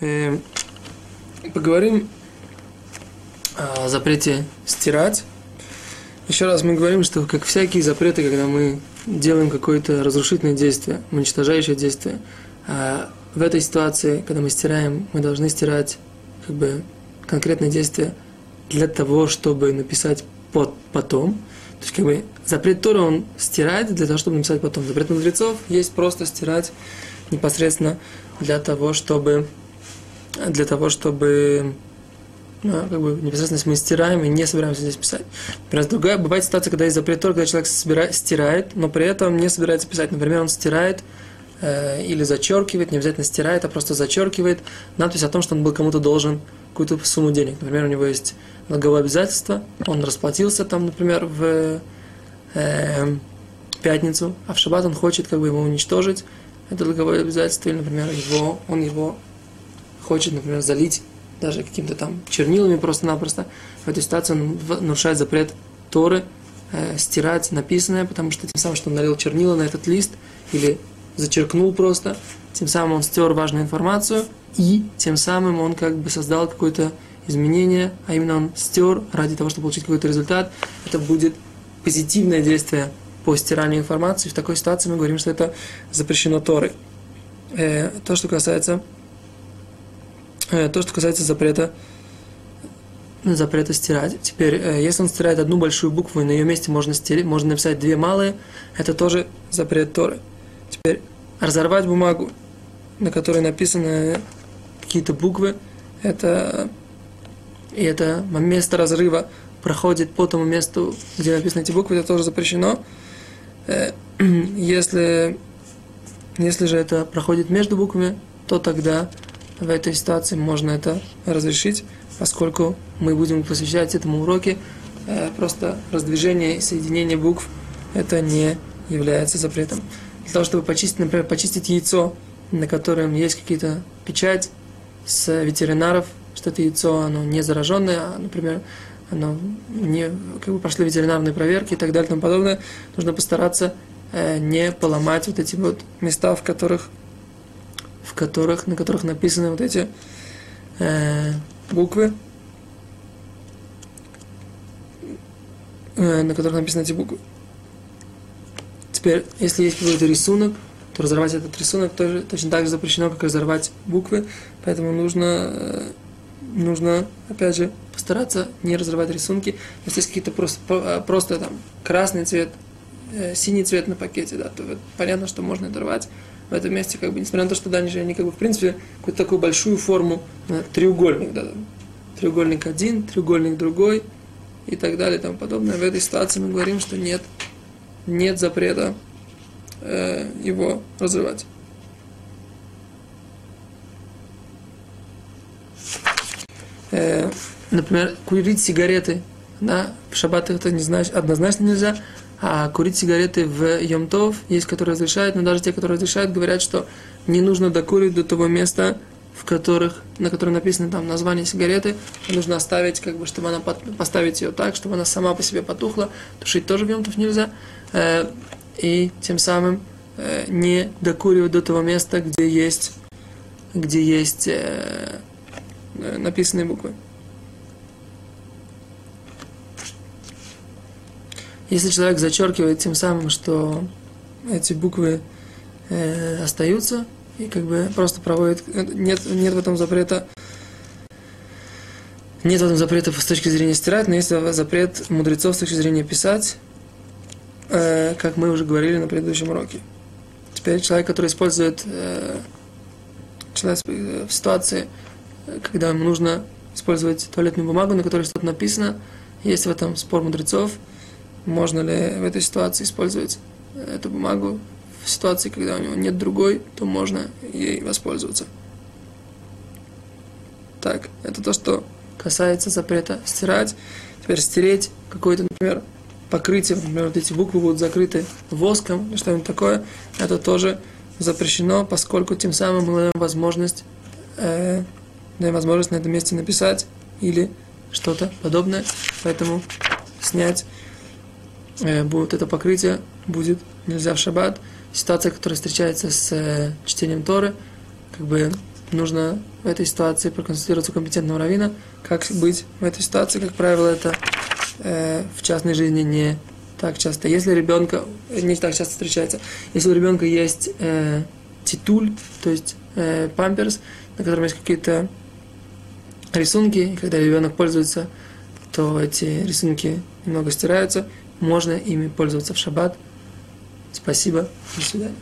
э, поговорим о запрете стирать. Еще раз мы говорим, что как всякие запреты, когда мы делаем какое-то разрушительное действие, уничтожающее действие, а в этой ситуации, когда мы стираем, мы должны стирать как бы конкретное действие для того, чтобы написать под, потом. То есть, как бы, запрет Тора, он стирает для того, чтобы написать потом. Запрет мудрецов есть просто стирать непосредственно для того, чтобы для того, чтобы ну, как бы непосредственно мы стираем и не собираемся здесь писать. Например, другая, бывает ситуация, когда есть запрет Тора, когда человек собирает, стирает, но при этом не собирается писать. Например, он стирает э, или зачеркивает, не обязательно стирает, а просто зачеркивает надпись о том, что он был кому-то должен какую-то сумму денег. Например, у него есть налоговое обязательство, он расплатился там, например, в э, пятницу, а в шаббат он хочет как бы его уничтожить, это долговое обязательство, или, например, его, он его хочет, например, залить даже какими-то там чернилами просто-напросто, в этой ситуации он нарушает запрет Торы, э, стирать написанное, потому что тем самым, что он налил чернила на этот лист, или зачеркнул просто, тем самым он стер важную информацию, и тем самым он как бы создал какое-то изменение, а именно он стер ради того, чтобы получить какой-то результат. Это будет позитивное действие по стиранию информации. В такой ситуации мы говорим, что это запрещено Торой. Э, то, что касается то, что касается запрета, запрета стирать. Теперь, э, если он стирает одну большую букву, и на ее месте можно, стереть, можно написать две малые, это тоже запрет Торы. Теперь, разорвать бумагу, на которой написаны какие-то буквы, это, и это место разрыва проходит по тому месту, где написаны эти буквы, это тоже запрещено. Э, если, если же это проходит между буквами, то тогда в этой ситуации можно это разрешить, поскольку мы будем посвящать этому уроке э, просто раздвижение и соединение букв, это не является запретом. Для того, чтобы почистить, например, почистить яйцо, на котором есть какие-то печать с ветеринаров, что это яйцо, оно не зараженное, а, например, оно не, как бы прошли ветеринарные проверки и так далее и тому подобное, нужно постараться э, не поломать вот эти вот места, в которых в которых, на которых написаны вот эти э, буквы, э, на которых написаны эти буквы. Теперь, если есть какой-то рисунок, то разорвать этот рисунок тоже, точно так же запрещено, как разорвать буквы, поэтому нужно, э, нужно, опять же, постараться не разрывать рисунки. Если есть какие-то просто, э, просто там красный цвет, э, синий цвет на пакете, да, то понятно, что можно это рвать в этом месте, как бы, несмотря на то, что дальше они, как бы, в принципе, какую-то такую большую форму, да, треугольник, да, треугольник один, треугольник другой и так далее и тому подобное. В этой ситуации мы говорим, что нет, нет запрета э, его разрывать. Э, например, курить сигареты, да, в шаббат это не знаешь, однозначно нельзя, а курить сигареты в Йомтов, есть, которые разрешают, но даже те, которые разрешают, говорят, что не нужно докурить до того места, в которых, на котором написано там название сигареты, нужно оставить, как бы, чтобы она поставить ее так, чтобы она сама по себе потухла. Тушить тоже в Йомтов нельзя. Э, и тем самым э, не докуривать до того места, где есть, где есть э, написанные буквы. Если человек зачеркивает тем самым, что эти буквы э, остаются, и как бы просто проводит, нет, нет в этом запрета, нет в этом запрета с точки зрения стирать, но есть запрет мудрецов с точки зрения писать, э, как мы уже говорили на предыдущем уроке. Теперь человек, который использует э, человек в ситуации, когда ему нужно использовать туалетную бумагу, на которой что-то написано, есть в этом спор мудрецов – можно ли в этой ситуации использовать эту бумагу. В ситуации, когда у него нет другой, то можно ей воспользоваться. Так, это то, что касается запрета стирать. Теперь стереть какое-то, например, покрытие, например, вот эти буквы будут закрыты воском или что-нибудь такое, это тоже запрещено, поскольку тем самым мы даем возможность, э, даем возможность на этом месте написать или что-то подобное. Поэтому снять будет это покрытие, будет нельзя в шаббат. Ситуация, которая встречается с э, чтением Торы, как бы нужно в этой ситуации проконсультироваться у компетентного равина, как быть в этой ситуации. Как правило, это э, в частной жизни не так часто. Если ребенка, не так часто встречается, если у ребенка есть э, титуль, то есть э, памперс, на котором есть какие-то рисунки, когда ребенок пользуется, то эти рисунки немного стираются, можно ими пользоваться в шаббат. Спасибо, до свидания.